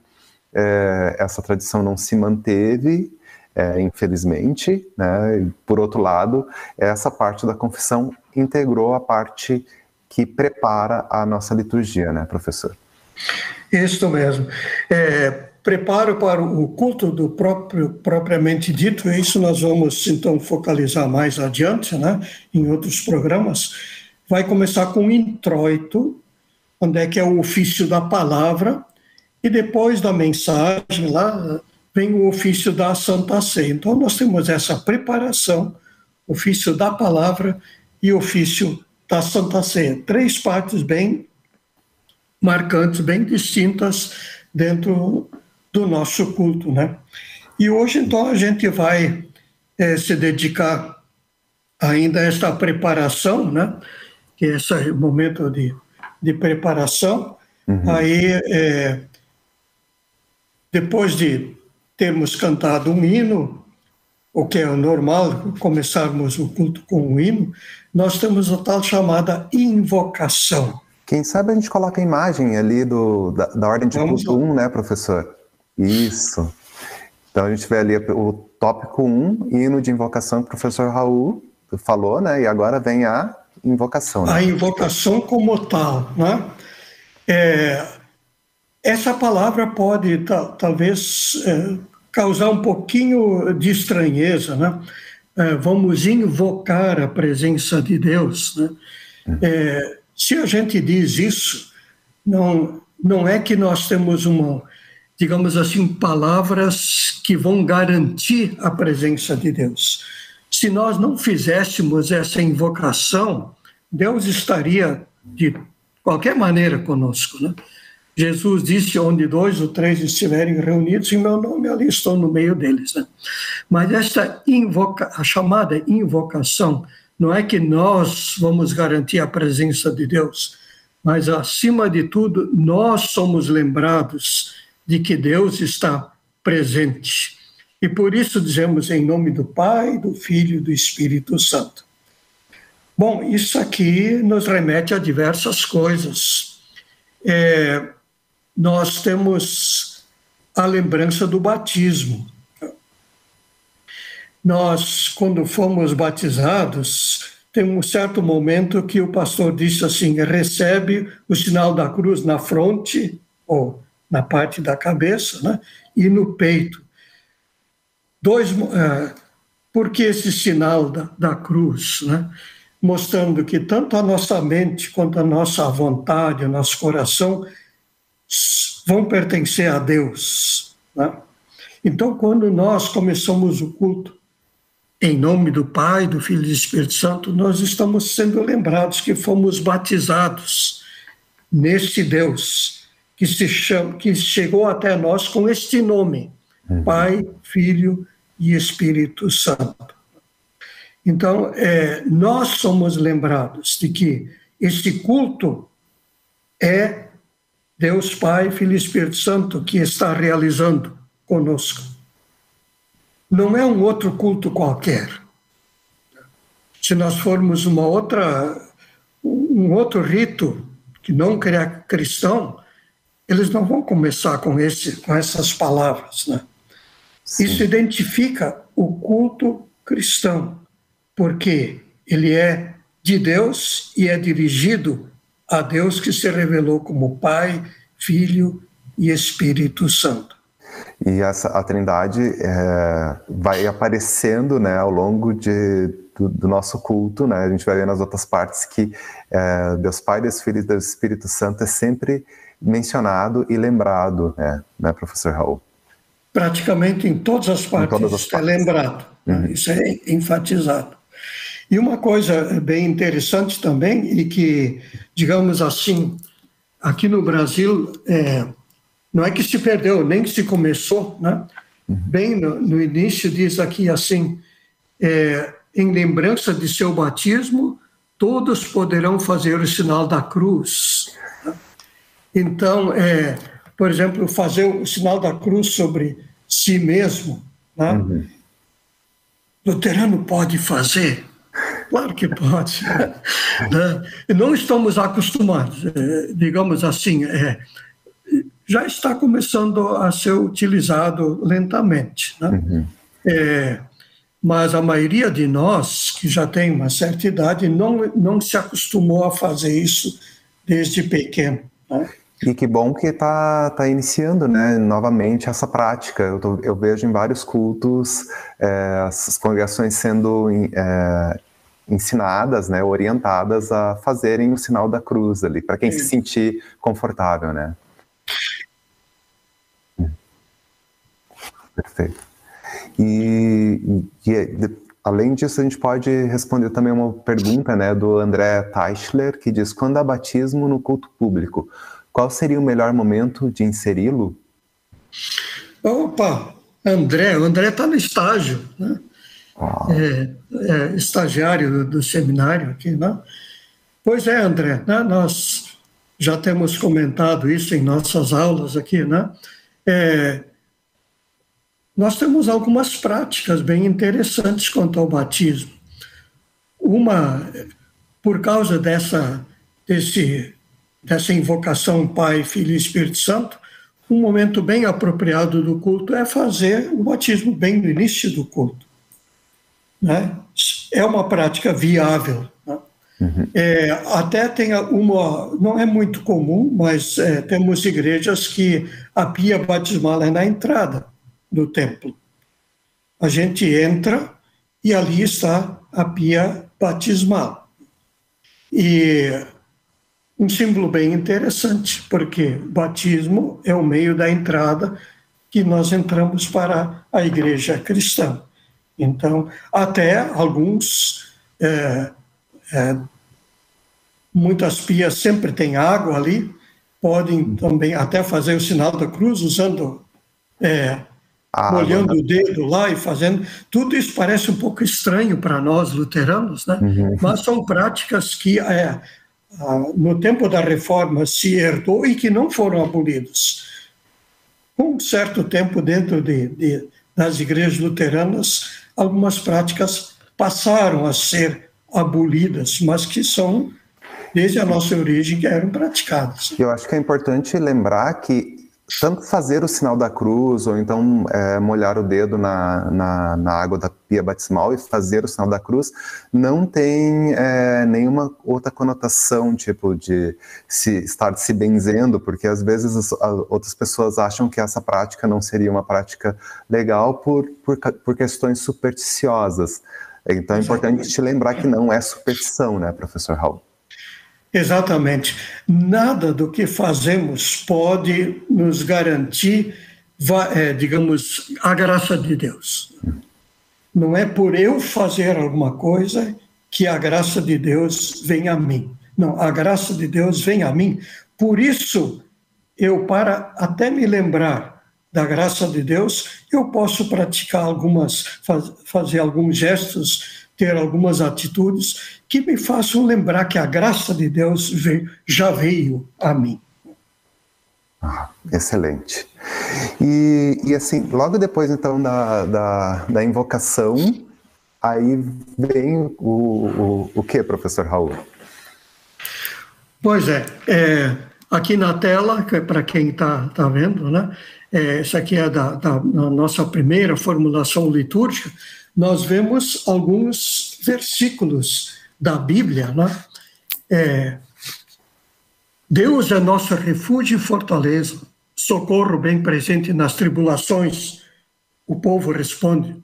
é, essa tradição não se manteve é, infelizmente. Né? Por outro lado, essa parte da confissão integrou a parte que prepara a nossa liturgia, né, professor? Isso mesmo. É, preparo para o culto do próprio propriamente dito, isso nós vamos então focalizar mais adiante, né, em outros programas. Vai começar com o introito, onde é que é o ofício da palavra, e depois da mensagem lá, vem o ofício da Santa Ceia. Então, nós temos essa preparação, ofício da palavra e ofício da Santa Ceia. Três partes bem marcantes, bem distintas dentro do nosso culto, né? E hoje, então, a gente vai é, se dedicar ainda a esta preparação, né? Que é esse momento de, de preparação. Uhum. Aí, é, depois de termos cantado um hino, o que é o normal, começarmos o culto com um hino, nós temos a tal chamada invocação. Quem sabe a gente coloca a imagem ali do, da, da ordem de Vamos culto 1, né, professor? Isso. Então a gente vê ali o tópico 1, hino de invocação que o professor Raul falou, né? E agora vem a invocação. Né? A invocação como tal, né? É, essa palavra pode talvez é, causar um pouquinho de estranheza, né? É, vamos invocar a presença de Deus, né? É, se a gente diz isso, não não é que nós temos uma, digamos assim, palavras que vão garantir a presença de Deus. Se nós não fizéssemos essa invocação, Deus estaria de qualquer maneira conosco, né? Jesus disse: onde dois ou três estiverem reunidos em meu nome, ali estou no meio deles. Né? Mas esta invoca, a chamada invocação, não é que nós vamos garantir a presença de Deus, mas acima de tudo, nós somos lembrados de que Deus está presente. E por isso dizemos em nome do Pai, do Filho e do Espírito Santo. Bom, isso aqui nos remete a diversas coisas. É, nós temos a lembrança do batismo. Nós, quando fomos batizados, tem um certo momento que o pastor disse assim: recebe o sinal da cruz na fronte, ou na parte da cabeça, né, e no peito. Dois, uh, por que esse sinal da, da cruz? Né? Mostrando que tanto a nossa mente quanto a nossa vontade, o nosso coração vão pertencer a Deus. Né? Então, quando nós começamos o culto em nome do Pai, do Filho e do Espírito Santo, nós estamos sendo lembrados que fomos batizados neste Deus que se chama, que chegou até nós com este nome, uhum. Pai, Filho e Espírito Santo. Então, é, nós somos lembrados de que este culto é Deus Pai, Filho e Espírito Santo que está realizando conosco. Não é um outro culto qualquer. Se nós formos uma outra, um outro rito que não é cristão, eles não vão começar com, esse, com essas palavras. Né? Isso identifica o culto cristão, porque ele é de Deus e é dirigido a Deus que se revelou como Pai, Filho e Espírito Santo. E essa, a Trindade é, vai aparecendo né, ao longo de, do, do, nosso culto, né? a gente vai ver nas outras partes que é, Deus Pai, Deus Filho e Deus Espírito Santo é sempre mencionado e lembrado, né, né professor Raul? Praticamente em todas as partes, todas as é partes. é lembrado, né? uhum. isso é enfatizado. E uma coisa bem interessante também, e que, digamos assim, aqui no Brasil, é, não é que se perdeu, nem que se começou, né? Uhum. Bem no, no, início diz aqui assim, é, em lembrança de seu batismo, todos poderão fazer o sinal da cruz. Então, é, por exemplo, fazer o sinal da cruz sobre si mesmo, né? Uhum. Luterano pode fazer? Claro que pode. né? Não estamos acostumados, é, digamos assim, é, já está começando a ser utilizado lentamente. Né? Uhum. É, mas a maioria de nós, que já tem uma certa idade, não, não se acostumou a fazer isso desde pequeno. Né? E que bom que está tá iniciando né, novamente essa prática. Eu, tô, eu vejo em vários cultos é, as congregações sendo é, ensinadas, né, orientadas a fazerem o sinal da cruz ali, para quem Sim. se sentir confortável, né? Perfeito. E, e, além disso, a gente pode responder também uma pergunta né, do André Teichler, que diz: quando há batismo no culto público, qual seria o melhor momento de inseri-lo? Opa, André, o André está no estágio, né? É, é, estagiário do, do, seminário aqui, né? Pois é, André, né? nós já temos comentado isso em nossas aulas aqui, né? É, nós temos algumas práticas bem interessantes quanto ao batismo. Uma, por causa dessa, desse, dessa invocação Pai, Filho e Espírito Santo, um momento bem apropriado do culto é fazer o batismo bem no início do culto. Né? É uma prática viável. Né? Uhum. É, até tem uma, não é muito comum, mas é, temos igrejas que a pia batismal é na entrada do templo. A gente entra e ali está a pia batismal. E um símbolo bem interessante, porque o batismo é o meio da entrada que nós entramos para a igreja cristã. Então, até alguns, é, é, muitas pias sempre têm água ali, podem também até fazer o sinal da cruz usando é, molhando o dedo lá e fazendo. Tudo isso parece um pouco estranho para nós luteranos, né? Uhum. mas são práticas que é, no tempo da reforma se herdou e que não foram abolidas. Com um certo tempo dentro de, de, das igrejas luteranas, algumas práticas passaram a ser abolidas, mas que são desde a nossa origem que eram praticadas. Eu acho que é importante lembrar que tanto fazer o sinal da cruz, ou então é, molhar o dedo na, na, na, água da pia batismal e fazer o sinal da cruz, não tem é, nenhuma outra conotação, tipo, de se estar se benzendo, porque às vezes as, outras pessoas acham que essa prática não seria uma prática legal por, por, por questões supersticiosas. Então é importante te lembrar que não é superstição, né, professor Raul? Exatamente. Nada do que fazemos pode nos garantir, é, digamos, a graça de Deus. Não é por eu fazer alguma coisa que a graça de Deus vem a mim. Não, a graça de Deus vem a mim. Por isso, eu, para até me lembrar da graça de Deus, eu posso praticar algumas, faz, fazer alguns gestos, ter algumas atitudes que me façam lembrar que a graça de Deus veio, já veio a mim. Ah, excelente. E, e assim, logo depois então da, da, da invocação, aí vem o, o, o que, professor Raul? Pois é, é aqui na tela, é para quem está tá vendo, né? É, essa aqui é da, da nossa primeira formulação litúrgica, nós vemos alguns versículos da Bíblia, né? É, Deus é nosso refúgio e fortaleza, socorro bem presente nas tribulações. O povo responde: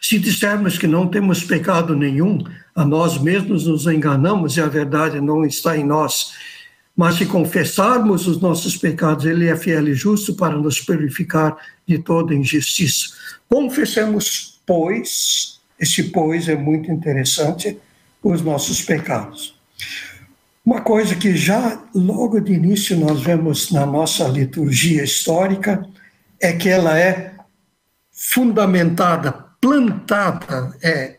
Se dissermos que não temos pecado nenhum, a nós mesmos nos enganamos e a verdade não está em nós. Mas se confessarmos os nossos pecados, Ele é fiel e justo para nos purificar de toda injustiça. Confessemos, pois, esse pois é muito interessante, os nossos pecados. Uma coisa que já logo de início nós vemos na nossa liturgia histórica é que ela é fundamentada, plantada, é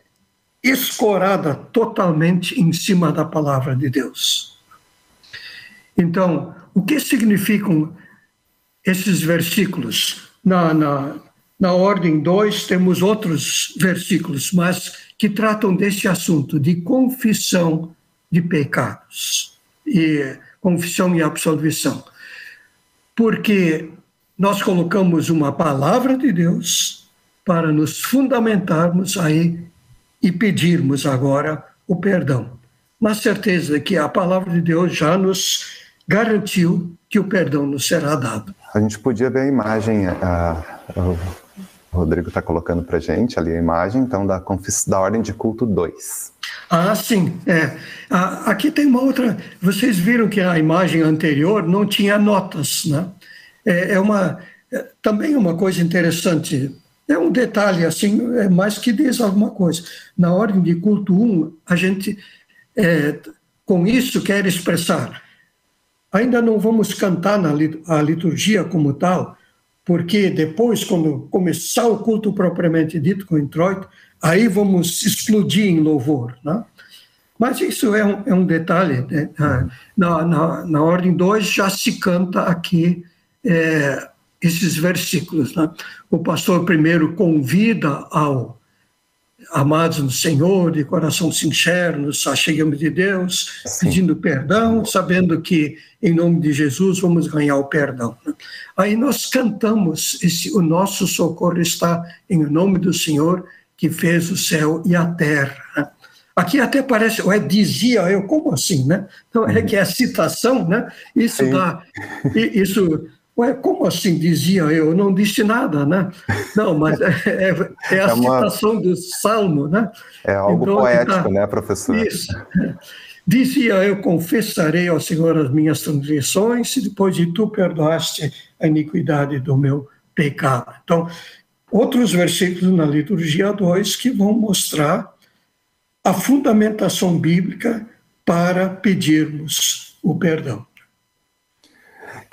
escorada totalmente em cima da palavra de Deus. Então, o que significam esses versículos? Na, na, na ordem 2, temos outros versículos, mas que tratam desse assunto de confissão de pecados e confissão e absolvição. Porque nós colocamos uma palavra de Deus para nos fundamentarmos aí e pedirmos agora o perdão. Na certeza que a palavra de Deus já nos garantiu que o perdão nos será dado. A gente podia ver a imagem, a, a, o Rodrigo está colocando para gente ali a imagem, então, da, da ordem de culto 2. Ah, sim. É. Ah, aqui tem uma outra. Vocês viram que a imagem anterior não tinha notas, né? É, é uma é, também uma coisa interessante. É um detalhe assim, é mais que diz alguma coisa. Na ordem de culto 1, a gente é, com isso quer expressar. Ainda não vamos cantar na a liturgia como tal, porque depois, quando começar o culto propriamente dito com o introito, aí vamos explodir em louvor. Né? Mas isso é um, é um detalhe. Né? Ah, na, na, na ordem 2 já se canta aqui é, esses versículos. Né? O pastor primeiro convida ao amados no Senhor, de coração sincero, nos achegamos de Deus, Sim. pedindo perdão, sabendo que em nome de Jesus vamos ganhar o perdão. Aí nós cantamos, esse, o nosso socorro está em nome do Senhor que fez o céu e a terra. Aqui até parece, ué, dizia eu, como assim, né? Então, é que é a citação, né? Isso Sim. dá, isso, ué, como assim dizia eu? Não disse nada, né? Não, mas é, é, é a é uma... citação do Salmo, né? É algo então, poético, tá, né, professor? Isso. Dizia eu, confessarei ao Senhor as minhas transgressões, e depois de tu perdoaste a iniquidade do meu pecado. Então, outros versículos na liturgia 2 que vão mostrar a fundamentação bíblica para pedirmos o perdão.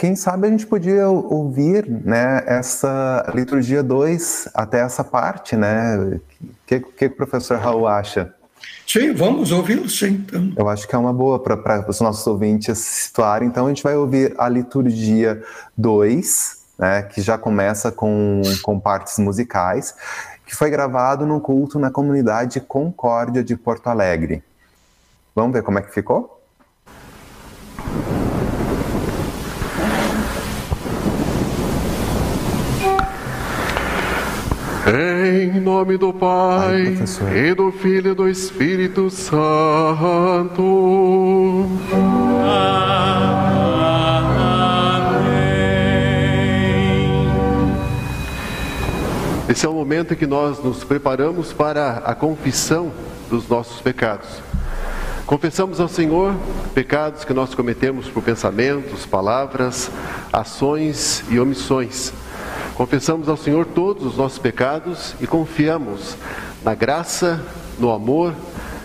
Quem sabe a gente podia ouvir né, essa liturgia 2 até essa parte, né? O que, que, o professor Raul acha? Sim, vamos ouvi-lo, sim. Então. Eu acho que é uma boa para os nossos ouvintes se situarem. Então a gente vai ouvir a liturgia 2, né, que já começa com, com partes musicais, que foi gravado no culto na comunidade Concórdia de Porto Alegre. Vamos ver como é que ficou? Em nome do Pai, Ai, e do Filho e do Espírito Santo. Esse é o momento em que nós nos preparamos para a confissão dos nossos pecados. Confessamos ao Senhor pecados que nós cometemos por pensamentos, palavras, ações e omissões. Confessamos ao Senhor todos os nossos pecados e confiamos na graça, no amor,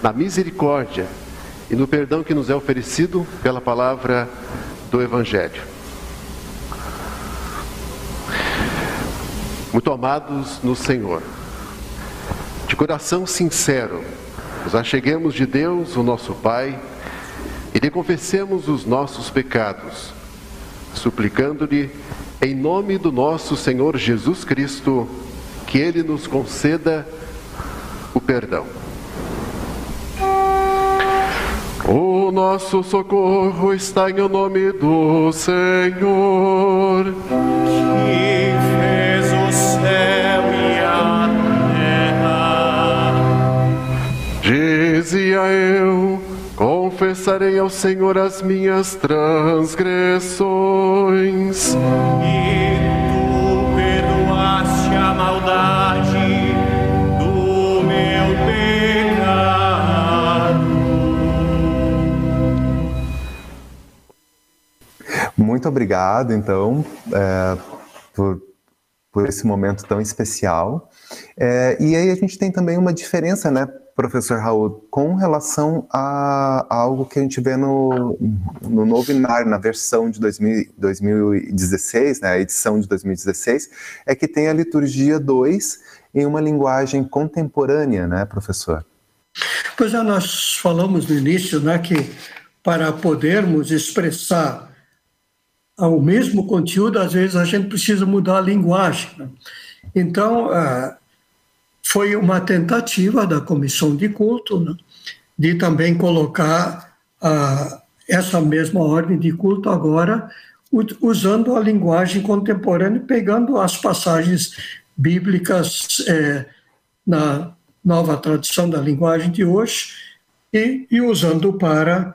na misericórdia e no perdão que nos é oferecido pela palavra do Evangelho. Muito amados no Senhor, de coração sincero, nos acheguemos de Deus, o nosso Pai, e lhe confessemos os nossos pecados, suplicando-lhe em nome do nosso Senhor Jesus Cristo, que Ele nos conceda o perdão. O nosso socorro está em nome do Senhor. Que confessarei ao Senhor as minhas transgressões. E tu perdoaste a maldade do meu pecado. Muito obrigado, então, é, por, por esse momento tão especial. É, e aí a gente tem também uma diferença, né, professor Raul, com relação a, a algo que a gente vê no, no Inar, na versão de 2000, 2016, né, a edição de 2016, é que tem a liturgia 2 em uma linguagem contemporânea, né, professor? Pois é, nós falamos no início né, que para podermos expressar o mesmo conteúdo, às vezes a gente precisa mudar a linguagem. Né? Então, ah, foi uma tentativa da comissão de culto né, de também colocar ah, essa mesma ordem de culto agora usando a linguagem contemporânea, pegando as passagens bíblicas eh, na nova tradução da linguagem de hoje e, e usando para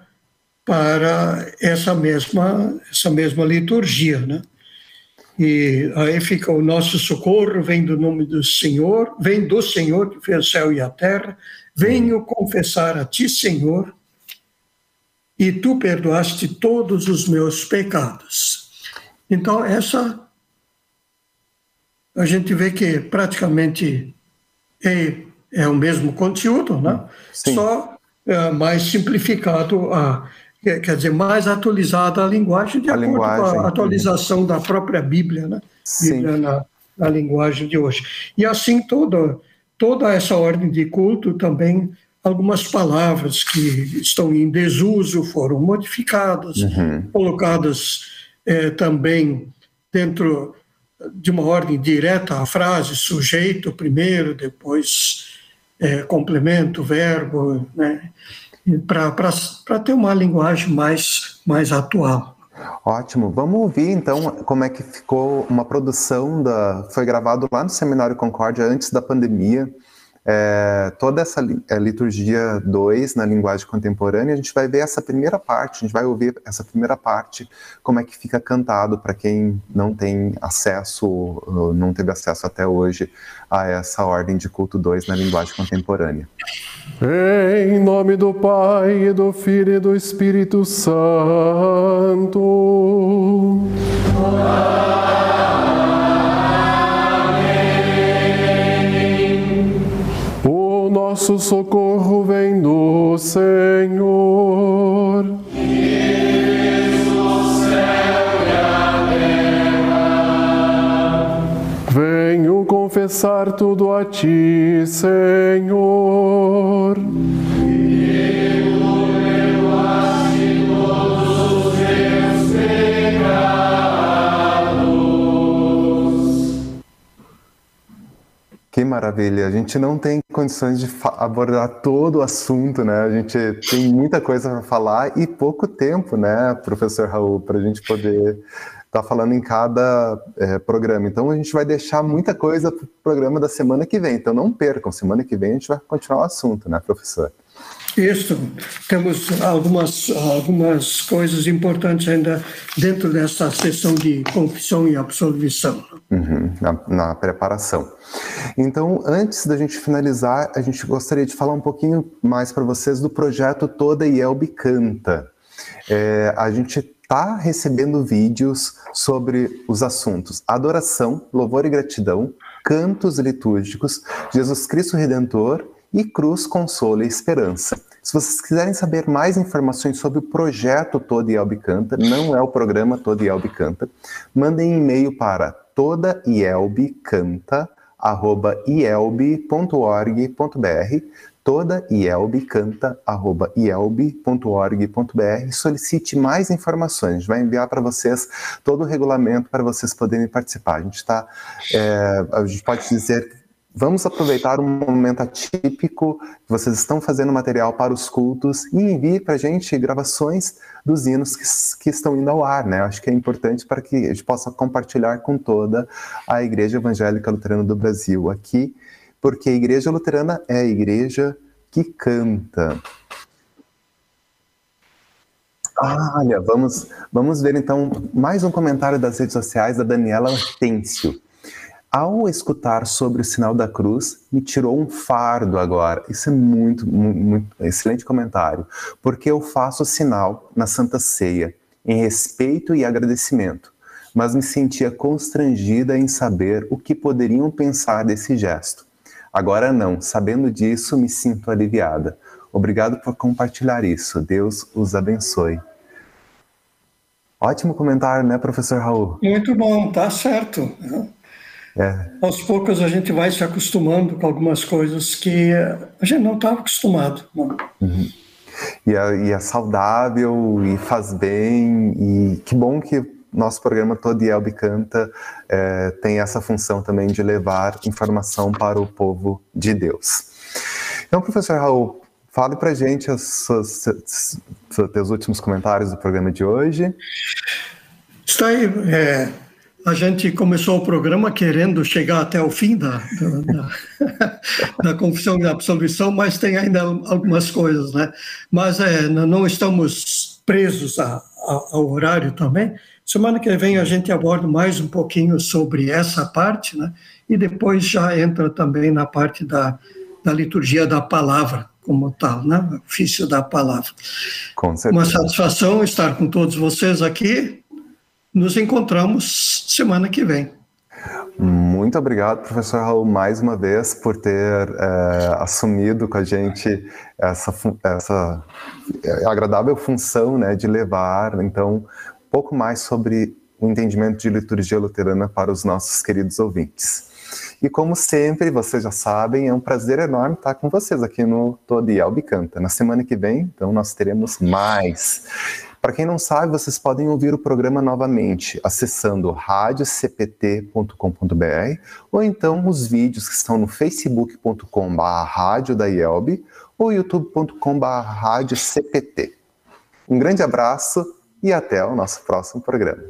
para essa mesma essa mesma liturgia, né? E aí fica o nosso socorro, vem do nome do Senhor, vem do Senhor que fez o céu e a terra. Venho confessar a ti, Senhor, e tu perdoaste todos os meus pecados. Então, essa a gente vê que praticamente é, é o mesmo conteúdo, né? Sim. Só é, mais simplificado a quer dizer, mais atualizada a linguagem de A acordo linguagem, com a atualização da própria Bíblia, né? Bíblia na, na linguagem de hoje. E assim toda, toda essa ordem de culto também, algumas palavras que estão em desuso foram modificadas, colocadas eh, também dentro de uma ordem direta à frase, sujeito primeiro, depois eh, complemento, verbo, né? Para ter uma linguagem mais, mais atual. Ótimo. Vamos ouvir então como é que ficou uma produção da. Foi gravado lá no Seminário Concórdia antes da pandemia. É, toda essa é, liturgia 2 na linguagem contemporânea, a gente vai ver essa primeira parte, a gente vai ouvir essa primeira parte, como é que fica cantado para quem não tem acesso, não teve acesso até hoje a essa ordem de culto 2 na linguagem contemporânea. Em nome do Pai, e do Filho e do Espírito Santo. Nosso socorro vem do Senhor. Venho confessar tudo a ti, Senhor. Que maravilha! A gente não tem condições de abordar todo o assunto, né? A gente tem muita coisa para falar e pouco tempo, né, professor Raul, para a gente poder estar falando em cada eh, programa. Então a gente vai deixar muita coisa para o programa da semana que vem. Então não percam, semana que vem a gente vai continuar o assunto, né, professor? Isso, temos algumas, algumas coisas importantes ainda dentro dessa sessão de confissão e absolvição. Uhum, na, na preparação. Então, antes da gente finalizar, a gente gostaria de falar um pouquinho mais para vocês do projeto Toda Ielbe Canta. É, a gente está recebendo vídeos sobre os assuntos adoração, louvor e gratidão, cantos litúrgicos, Jesus Cristo Redentor e cruz, consolo e esperança. Se vocês quiserem saber mais informações sobre o projeto Todo Ielbe Canta, não é o programa Todo Ielbe Canta, mandem e-mail para todaielbecanta@ielbe.org.br toda ielbe.org.br solicite mais informações. A gente vai enviar para vocês todo o regulamento para vocês poderem participar. A gente está, é, a gente pode dizer Vamos aproveitar um momento atípico que vocês estão fazendo material para os cultos e envie para a gente gravações dos hinos que, que, estão indo ao ar, né? Acho que é importante para que a gente possa compartilhar com toda a Igreja Evangélica Luterana do Brasil aqui, porque a Igreja Luterana é a igreja que canta. olha, vamos, vamos ver então mais um comentário das redes sociais da Daniela Hortêncio. Ao escutar sobre o sinal da cruz, me tirou um fardo agora. Isso é muito, muito, muito excelente comentário, porque eu faço o sinal na Santa Ceia em respeito e agradecimento, mas me sentia constrangida em saber o que poderiam pensar desse gesto. Agora não, sabendo disso, me sinto aliviada. Obrigado por compartilhar isso. Deus os abençoe. Ótimo comentário, né, professor Raul? Muito bom, tá certo. É. Aos poucos a gente vai se acostumando com algumas coisas que a gente não estava acostumado. Uhum. E, é, e, é, saudável e faz bem e que bom que nosso programa Todo Elbe Canta é, tem essa função também de levar informação para o povo de Deus. Então, professor Raul, fale para gente os seus, seus, últimos comentários do programa de hoje. Está aí, é, a gente começou o programa querendo chegar até o fim da, da, da, confissão e da absolvição, mas tem ainda algumas coisas, né? Mas é, não estamos presos a, a, ao horário também. Semana que vem a gente aborda mais um pouquinho sobre essa parte, né? E depois já entra também na parte da, da liturgia da palavra, como tal, né? Ofício da palavra. Com certeza. Uma satisfação estar com todos vocês aqui nos encontramos semana que vem. Muito obrigado, professor Raul, mais uma vez, por ter é, assumido com a gente essa, essa é, agradável função né, de levar, então, um pouco mais sobre o entendimento de liturgia luterana para os nossos queridos ouvintes. E como sempre, vocês já sabem, é um prazer enorme estar com vocês aqui no Todiel Bicanta. Na semana que vem, então, nós teremos mais. Para quem não sabe, vocês podem ouvir o programa novamente acessando radiocpt.com.br ou então os vídeos que estão no facebook.com.br ou youtube.com.br. Um grande abraço e até o nosso próximo programa.